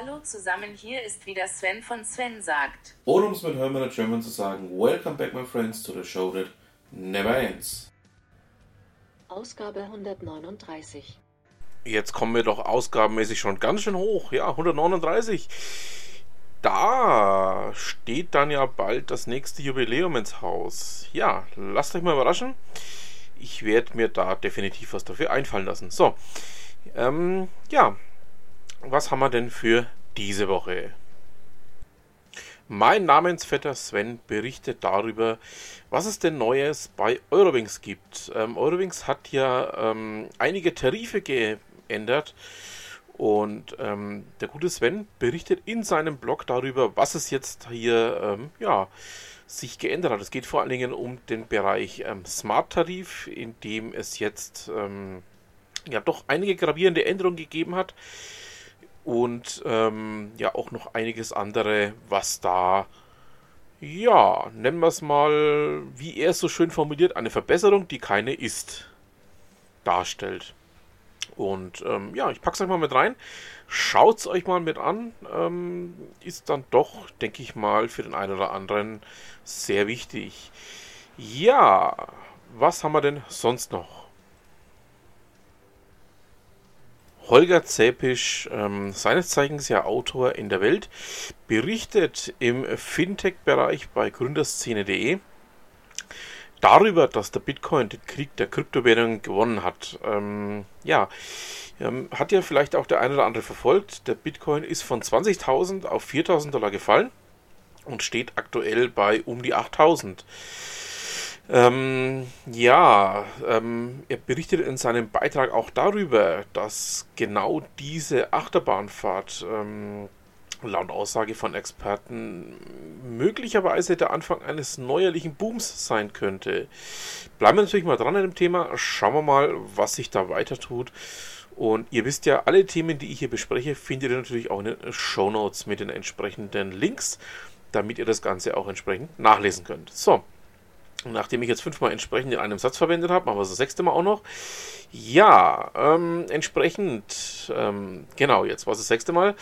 Hallo zusammen, hier ist wieder Sven von Sven sagt. Oder um es mit Hermann German zu sagen, Welcome back my friends to the show that never ends. Ausgabe 139. Jetzt kommen wir doch ausgabenmäßig schon ganz schön hoch. Ja, 139. Da steht dann ja bald das nächste Jubiläum ins Haus. Ja, lasst euch mal überraschen. Ich werde mir da definitiv was dafür einfallen lassen. So, ähm, ja, was haben wir denn für diese Woche? Mein Namensvetter Sven berichtet darüber, was es denn Neues bei Eurowings gibt. Ähm, Eurowings hat ja ähm, einige Tarife geändert und ähm, der gute Sven berichtet in seinem Blog darüber, was es jetzt hier ähm, ja, sich geändert hat. Es geht vor allen Dingen um den Bereich ähm, Smart-Tarif, in dem es jetzt ähm, ja doch einige gravierende Änderungen gegeben hat und ähm, ja auch noch einiges andere, was da, ja, nennen wir es mal, wie er es so schön formuliert, eine Verbesserung, die keine ist, darstellt. Und ähm, ja, ich packe es euch mal mit rein. Schaut es euch mal mit an. Ähm, ist dann doch, denke ich mal, für den einen oder anderen sehr wichtig. Ja, was haben wir denn sonst noch? Holger Zäpisch, ähm, seines Zeichens ja Autor in der Welt, berichtet im Fintech-Bereich bei gründerszene.de darüber, dass der Bitcoin den Krieg der Kryptowährungen gewonnen hat. Ähm, ja, ähm, hat ja vielleicht auch der eine oder andere verfolgt. Der Bitcoin ist von 20.000 auf 4.000 Dollar gefallen und steht aktuell bei um die 8.000. Ähm, ja, ähm, er berichtet in seinem Beitrag auch darüber, dass genau diese Achterbahnfahrt ähm, laut Aussage von Experten möglicherweise der Anfang eines neuerlichen Booms sein könnte. Bleiben wir natürlich mal dran an dem Thema, schauen wir mal, was sich da weiter tut. Und ihr wisst ja, alle Themen, die ich hier bespreche, findet ihr natürlich auch in den Show Notes mit den entsprechenden Links, damit ihr das Ganze auch entsprechend nachlesen könnt. So, Nachdem ich jetzt fünfmal entsprechend in einem Satz verwendet habe, machen wir das sechste Mal auch noch. Ja, ähm, entsprechend, ähm, genau, jetzt war es das sechste Mal,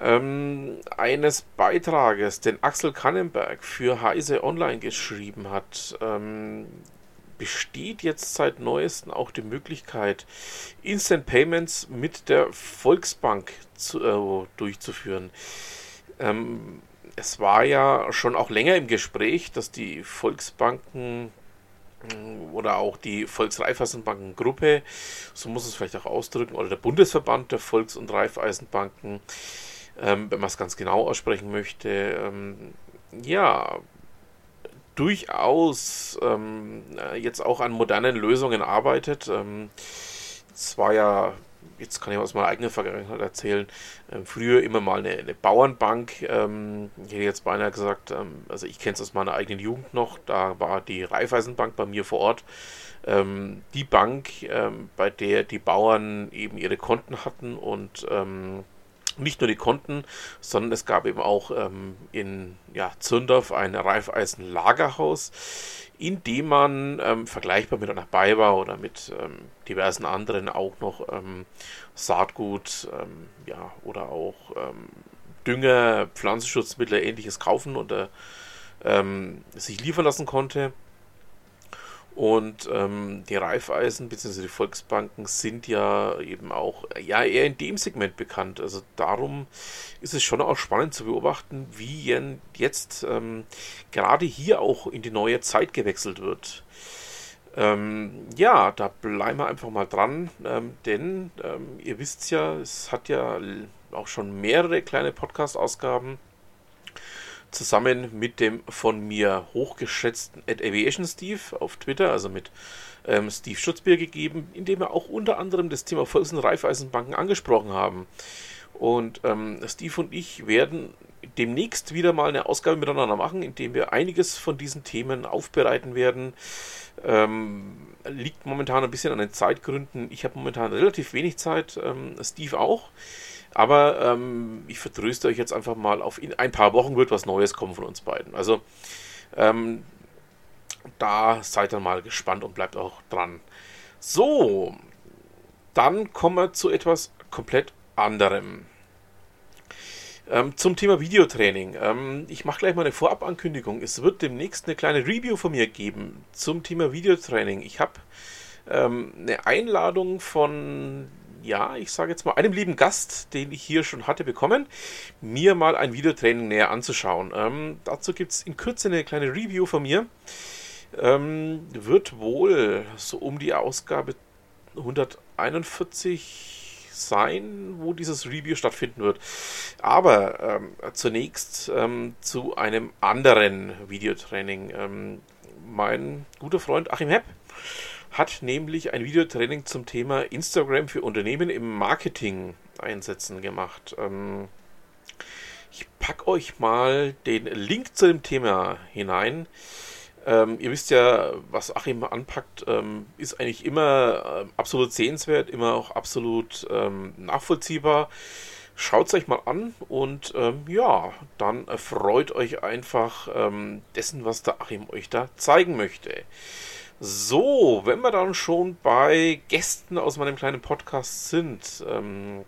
ähm, eines Beitrages, den Axel Kannenberg für Heise Online geschrieben hat, ähm, besteht jetzt seit neuestem auch die Möglichkeit, Instant Payments mit der Volksbank zu, äh, durchzuführen. Ähm, es war ja schon auch länger im Gespräch, dass die Volksbanken mm, oder auch die Volksreifeisenbankengruppe, so muss es vielleicht auch ausdrücken, oder der Bundesverband der Volks- und Raiffeisenbanken, ähm, wenn man es ganz genau aussprechen möchte, ähm, ja, durchaus ähm, jetzt auch an modernen Lösungen arbeitet. Ähm, es war ja jetzt kann ich aus meiner eigenen Vergangenheit erzählen, ähm, früher immer mal eine, eine Bauernbank, ähm, ich hätte jetzt beinahe gesagt, ähm, also ich kenne es aus meiner eigenen Jugend noch, da war die Raiffeisenbank bei mir vor Ort, ähm, die Bank, ähm, bei der die Bauern eben ihre Konten hatten und ähm, nicht nur die Konten, sondern es gab eben auch in ja, Zündorf ein Reifeisen-Lagerhaus, in dem man ähm, vergleichbar mit einer Bayer oder mit ähm, diversen anderen auch noch ähm, Saatgut ähm, ja, oder auch ähm, Dünger, Pflanzenschutzmittel, ähnliches kaufen oder ähm, sich liefern lassen konnte. Und ähm, die Raiffeisen bzw. die Volksbanken sind ja eben auch ja, eher in dem Segment bekannt. Also darum ist es schon auch spannend zu beobachten, wie jetzt ähm, gerade hier auch in die neue Zeit gewechselt wird. Ähm, ja, da bleiben wir einfach mal dran, ähm, denn ähm, ihr wisst ja, es hat ja auch schon mehrere kleine Podcast-Ausgaben zusammen mit dem von mir hochgeschätzten Ad Aviation Steve auf Twitter, also mit ähm, Steve Schutzbier gegeben, in dem wir auch unter anderem das Thema Volks- und angesprochen haben. Und ähm, Steve und ich werden demnächst wieder mal eine Ausgabe miteinander machen, in dem wir einiges von diesen Themen aufbereiten werden. Ähm, liegt momentan ein bisschen an den Zeitgründen. Ich habe momentan relativ wenig Zeit, ähm, Steve auch. Aber ähm, ich vertröste euch jetzt einfach mal, auf in ein paar Wochen wird was Neues kommen von uns beiden. Also ähm, da seid ihr mal gespannt und bleibt auch dran. So, dann kommen wir zu etwas komplett anderem. Ähm, zum Thema Videotraining. Ähm, ich mache gleich mal eine Vorabankündigung. Es wird demnächst eine kleine Review von mir geben zum Thema Videotraining. Ich habe ähm, eine Einladung von, ja, ich sage jetzt mal, einem lieben Gast, den ich hier schon hatte, bekommen, mir mal ein Videotraining näher anzuschauen. Ähm, dazu gibt es in Kürze eine kleine Review von mir. Ähm, wird wohl so um die Ausgabe 141 sein, wo dieses Review stattfinden wird. Aber ähm, zunächst ähm, zu einem anderen Videotraining. Ähm, mein guter Freund Achim Hepp hat nämlich ein Videotraining zum Thema Instagram für Unternehmen im Marketing einsetzen gemacht. Ähm, ich packe euch mal den Link zu dem Thema hinein. Ähm, ihr wisst ja, was Achim anpackt, ähm, ist eigentlich immer äh, absolut sehenswert, immer auch absolut ähm, nachvollziehbar. Schaut es euch mal an und ähm, ja, dann freut euch einfach ähm, dessen, was der Achim euch da zeigen möchte. So, wenn wir dann schon bei Gästen aus meinem kleinen Podcast sind, ähm,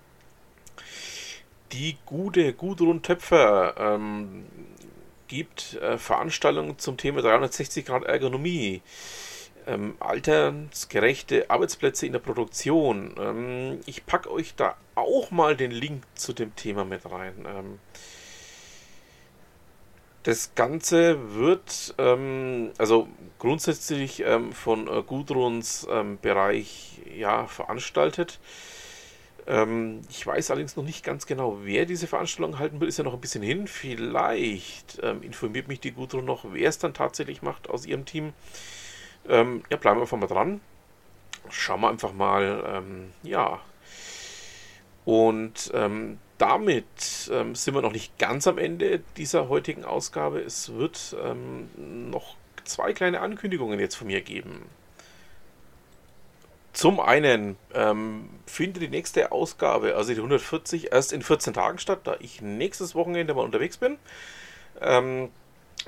die gute Gudrun Töpfer ähm, gibt äh, Veranstaltungen zum Thema 360 Grad Ergonomie, ähm, alternsgerechte Arbeitsplätze in der Produktion. Ähm, ich packe euch da auch mal den Link zu dem Thema mit rein. Ähm, das Ganze wird ähm, also grundsätzlich ähm, von äh, Gudruns ähm, Bereich ja, veranstaltet. Ähm, ich weiß allerdings noch nicht ganz genau, wer diese Veranstaltung halten wird. Ist ja noch ein bisschen hin. Vielleicht ähm, informiert mich die Gudrun noch, wer es dann tatsächlich macht aus ihrem Team. Ähm, ja, bleiben wir einfach mal dran. Schauen wir einfach mal. Ja. Und damit ähm, sind wir noch nicht ganz am Ende dieser heutigen Ausgabe. Es wird noch zwei kleine Ankündigungen jetzt von mir geben. Zum einen ähm, findet die nächste Ausgabe, also die 140, erst in 14 Tagen statt, da ich nächstes Wochenende mal unterwegs bin. Ähm,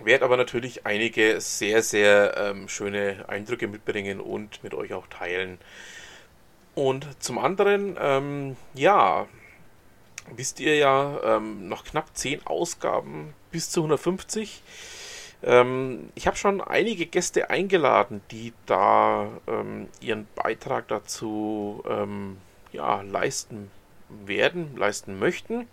werde aber natürlich einige sehr, sehr ähm, schöne Eindrücke mitbringen und mit euch auch teilen. Und zum anderen, ähm, ja, wisst ihr ja, ähm, noch knapp 10 Ausgaben bis zu 150. Ähm, ich habe schon einige Gäste eingeladen, die da ähm, ihren Beitrag dazu ähm, ja, leisten werden, leisten möchten.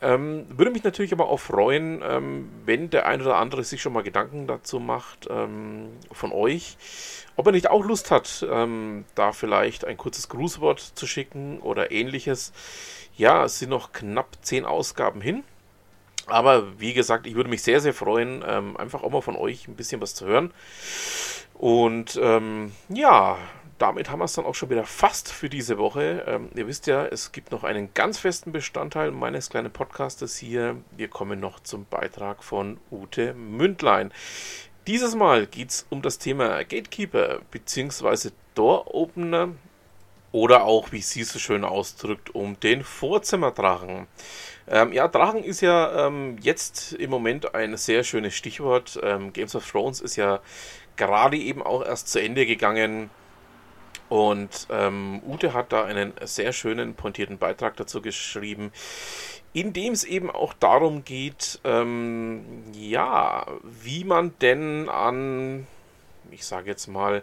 Ähm, würde mich natürlich aber auch freuen, ähm, wenn der ein oder andere sich schon mal Gedanken dazu macht ähm, von euch, ob er nicht auch Lust hat, da vielleicht ein kurzes Grußwort zu schicken oder ähnliches. Ja, es sind noch knapp zehn Ausgaben hin. Aber wie gesagt, ich würde mich sehr, sehr freuen, ähm, einfach auch mal von euch ein bisschen was zu hören. Und ähm, ja, damit haben wir es dann auch schon wieder fast für diese Woche. Ähm, ihr wisst ja, es gibt noch einen ganz festen Bestandteil meines kleinen Podcastes hier. Wir kommen noch zum Beitrag von Ute Mündlein. Dieses Mal geht es um das Thema Gatekeeper bzw. Door Opener oder auch, wie sie es so schön ausdrückt, um den Vorzimmerdrachen. Ähm, ja, Drachen ist ja ähm, jetzt im Moment ein sehr schönes Stichwort. Ähm, Games of Thrones ist ja gerade eben auch erst zu Ende gegangen. Und ähm, Ute hat da einen sehr schönen, pointierten Beitrag dazu geschrieben, in dem es eben auch darum geht, ähm, ja, wie man denn an, ich sage jetzt mal,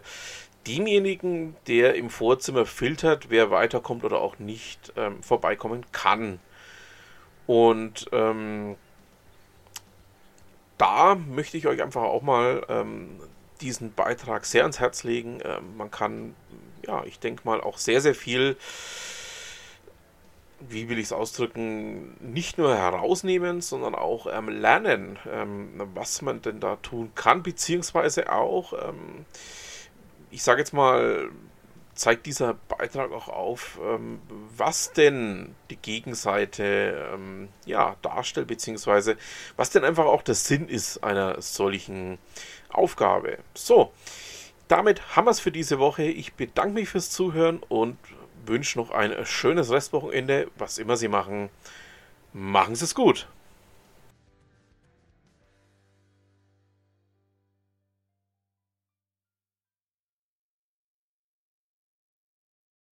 demjenigen, der im Vorzimmer filtert, wer weiterkommt oder auch nicht ähm, vorbeikommen kann. Und ähm, da möchte ich euch einfach auch mal ähm, diesen Beitrag sehr ans Herz legen. Ähm, man kann, ja, ich denke mal, auch sehr, sehr viel, wie will ich es ausdrücken, nicht nur herausnehmen, sondern auch ähm, lernen, ähm, was man denn da tun kann, beziehungsweise auch, ähm, ich sage jetzt mal, zeigt dieser Beitrag auch auf, ähm, was denn die Gegenseite ähm, ja, darstellt, beziehungsweise was denn einfach auch der Sinn ist einer solchen Aufgabe. So, damit haben wir es für diese Woche. Ich bedanke mich fürs Zuhören und wünsche noch ein schönes Restwochenende, was immer Sie machen. Machen Sie es gut.